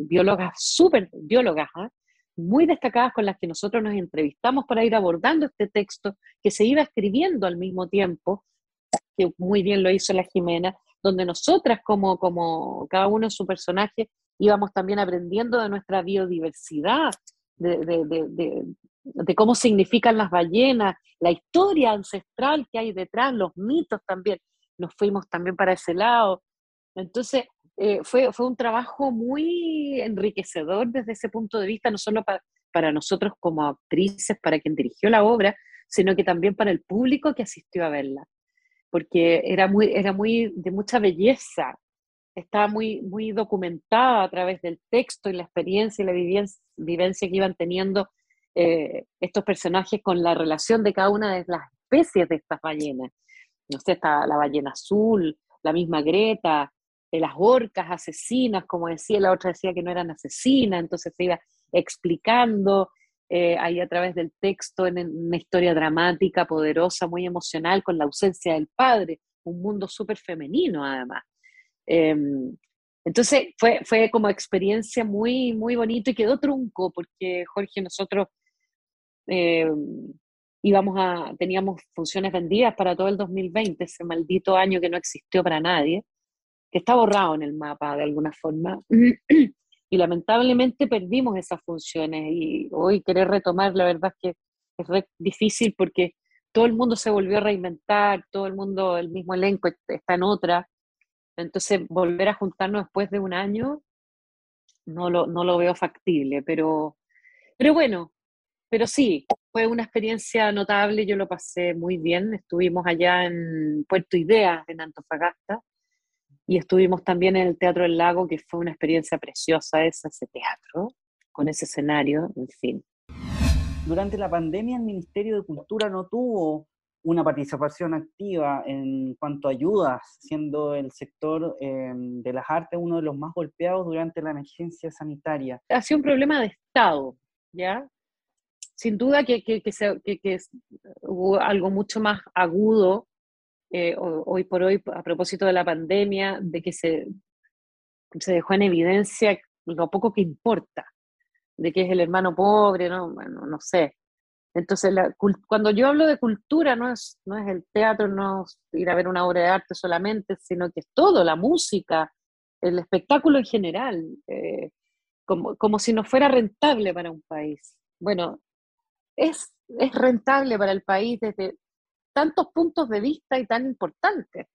biólogas, súper biólogas, ¿eh? muy destacadas con las que nosotros nos entrevistamos para ir abordando este texto que se iba escribiendo al mismo tiempo, que muy bien lo hizo la Jimena, donde nosotras como, como cada uno en su personaje íbamos también aprendiendo de nuestra biodiversidad, de, cómo significan las ballenas, la historia ancestral que hay detrás, los mitos también. Nos fuimos también para ese lado. Entonces, eh, fue, fue un trabajo muy enriquecedor desde ese punto de vista, no solo para, para nosotros como actrices, para quien dirigió la obra, sino que también para el público que asistió a verla, porque era, muy, era muy, de mucha belleza, estaba muy, muy documentada a través del texto y la experiencia y la vivencia, que iban teniendo eh, estos personajes con la relación de cada una de las especies de estas ballenas. No sé, está la ballena azul, la misma Greta, de las orcas asesinas, como decía, la otra decía que no eran asesinas, entonces se iba explicando eh, ahí a través del texto en, una historia dramática, poderosa, muy emocional, con la ausencia del padre, un mundo súper femenino además. Em, entonces fue, fue como experiencia muy, muy bonito y quedó trunco porque Jorge, nosotros em, íbamos a, teníamos funciones vendidas para todo el 2020, ese maldito año que no existió para nadie, que está borrado en el mapa de alguna forma. y lamentablemente perdimos esas funciones y hoy querer retomar, la verdad es que es difícil porque todo el mundo se volvió a reinventar, todo el mundo, el mismo elenco está en otra, entonces, volver a juntarnos después de un año no lo, no lo veo factible, pero, pero bueno, pero sí, fue una experiencia notable, yo lo pasé muy bien, estuvimos allá en Puerto Ideas, en Antofagasta, y estuvimos también en el Teatro del Lago, que fue una experiencia preciosa esa, ese teatro, con ese escenario, en fin. Durante la pandemia el Ministerio de Cultura no tuvo una participación activa en cuanto a ayudas, siendo el sector em, de las artes uno de los más golpeados durante la emergencia sanitaria. Ha sido un problema de Estado, ¿ya? Sin duda que, que, que, hubo algo mucho más agudo eh, hoy por hoy a propósito de la pandemia, de que se, se dejó en evidencia lo poco que importa, de que es el hermano pobre, ¿no? Bueno, no sé, entonces, cuando yo hablo de cultura, no es, no es el teatro, no es ir a ver una obra de arte solamente, sino que es todo, la música, el espectáculo en general, eh, como, como, si no fuera rentable para un país. Bueno, es, es rentable para el país desde tantos puntos de vista y tan importantes,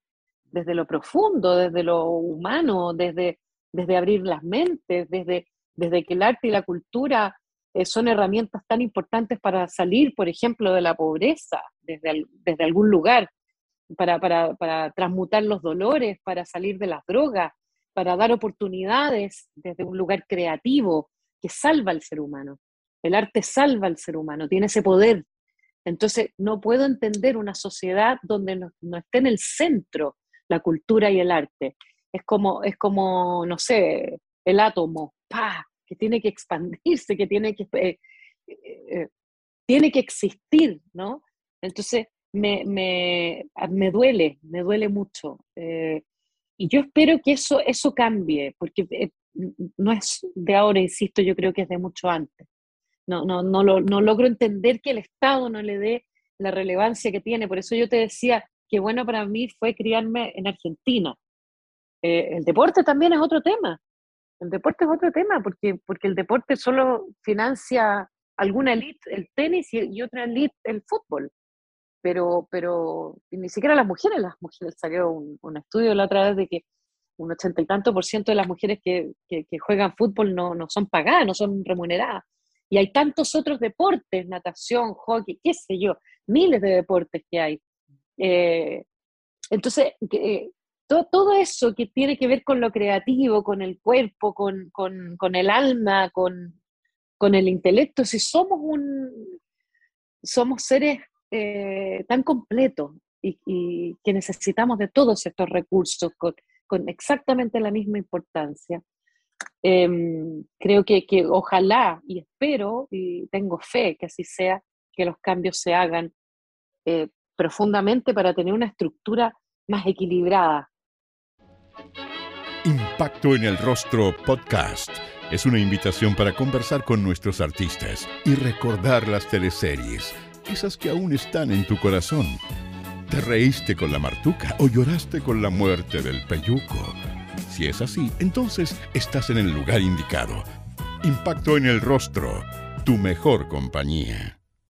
desde lo profundo, desde lo humano, desde, desde abrir las mentes, desde, desde que el arte y la cultura eh, son herramientas tan importantes para salir, por ejemplo, de la pobreza desde, desde algún lugar. para, para, para transmutar los dolores, para salir de las drogas, para dar oportunidades desde un lugar creativo que salva al ser humano. El arte salva al ser humano, tiene ese poder. Entonces, no puedo entender una sociedad donde no, esté en el centro la cultura y el arte. Es como, es como no sé, el átomo, ¡pah! que tiene que expandirse, que tiene que, eh, eh, tiene que existir, ¿no? Entonces, me, me, me duele, me duele mucho. Eh, y yo espero que eso, eso cambie, porque no es de ahora, insisto, yo creo que es de mucho antes. No, no, no, lo, no logro entender que el Estado no le dé la relevancia que tiene. Por eso yo te decía que bueno para mí fue criarme en Argentina. Eh, el deporte también es otro tema. El deporte es otro tema, porque, porque el deporte solo financia alguna elite el tenis y, otra elite el fútbol. Pero, pero ni siquiera las mujeres, las mujeres salió un, un estudio la otra vez de que un ochenta y tanto por ciento de las mujeres que, que, juegan fútbol no, no, son pagadas, no son remuneradas. Y hay tantos otros deportes, natación, hockey, qué sé yo, miles de deportes que hay. Eh, entonces, eh, todo, todo, eso que tiene que ver con lo creativo, con el cuerpo, con, con, con el alma, con, con, el intelecto, si somos un somos seres eh, tan completos y, y, que necesitamos de todos estos recursos, con, con exactamente la misma importancia. Em, creo que, que, ojalá y espero y tengo fe que así sea, que los cambios se hagan eh, profundamente para tener una estructura más equilibrada. Impacto en el Rostro Podcast es una invitación para conversar con nuestros artistas y recordar las teleseries, esas que aún están en tu corazón ¿Te reíste con la martuca o lloraste con la muerte del peyuco? Si es así, entonces estás en el lugar indicado. Impacto en el rostro, tu mejor compañía.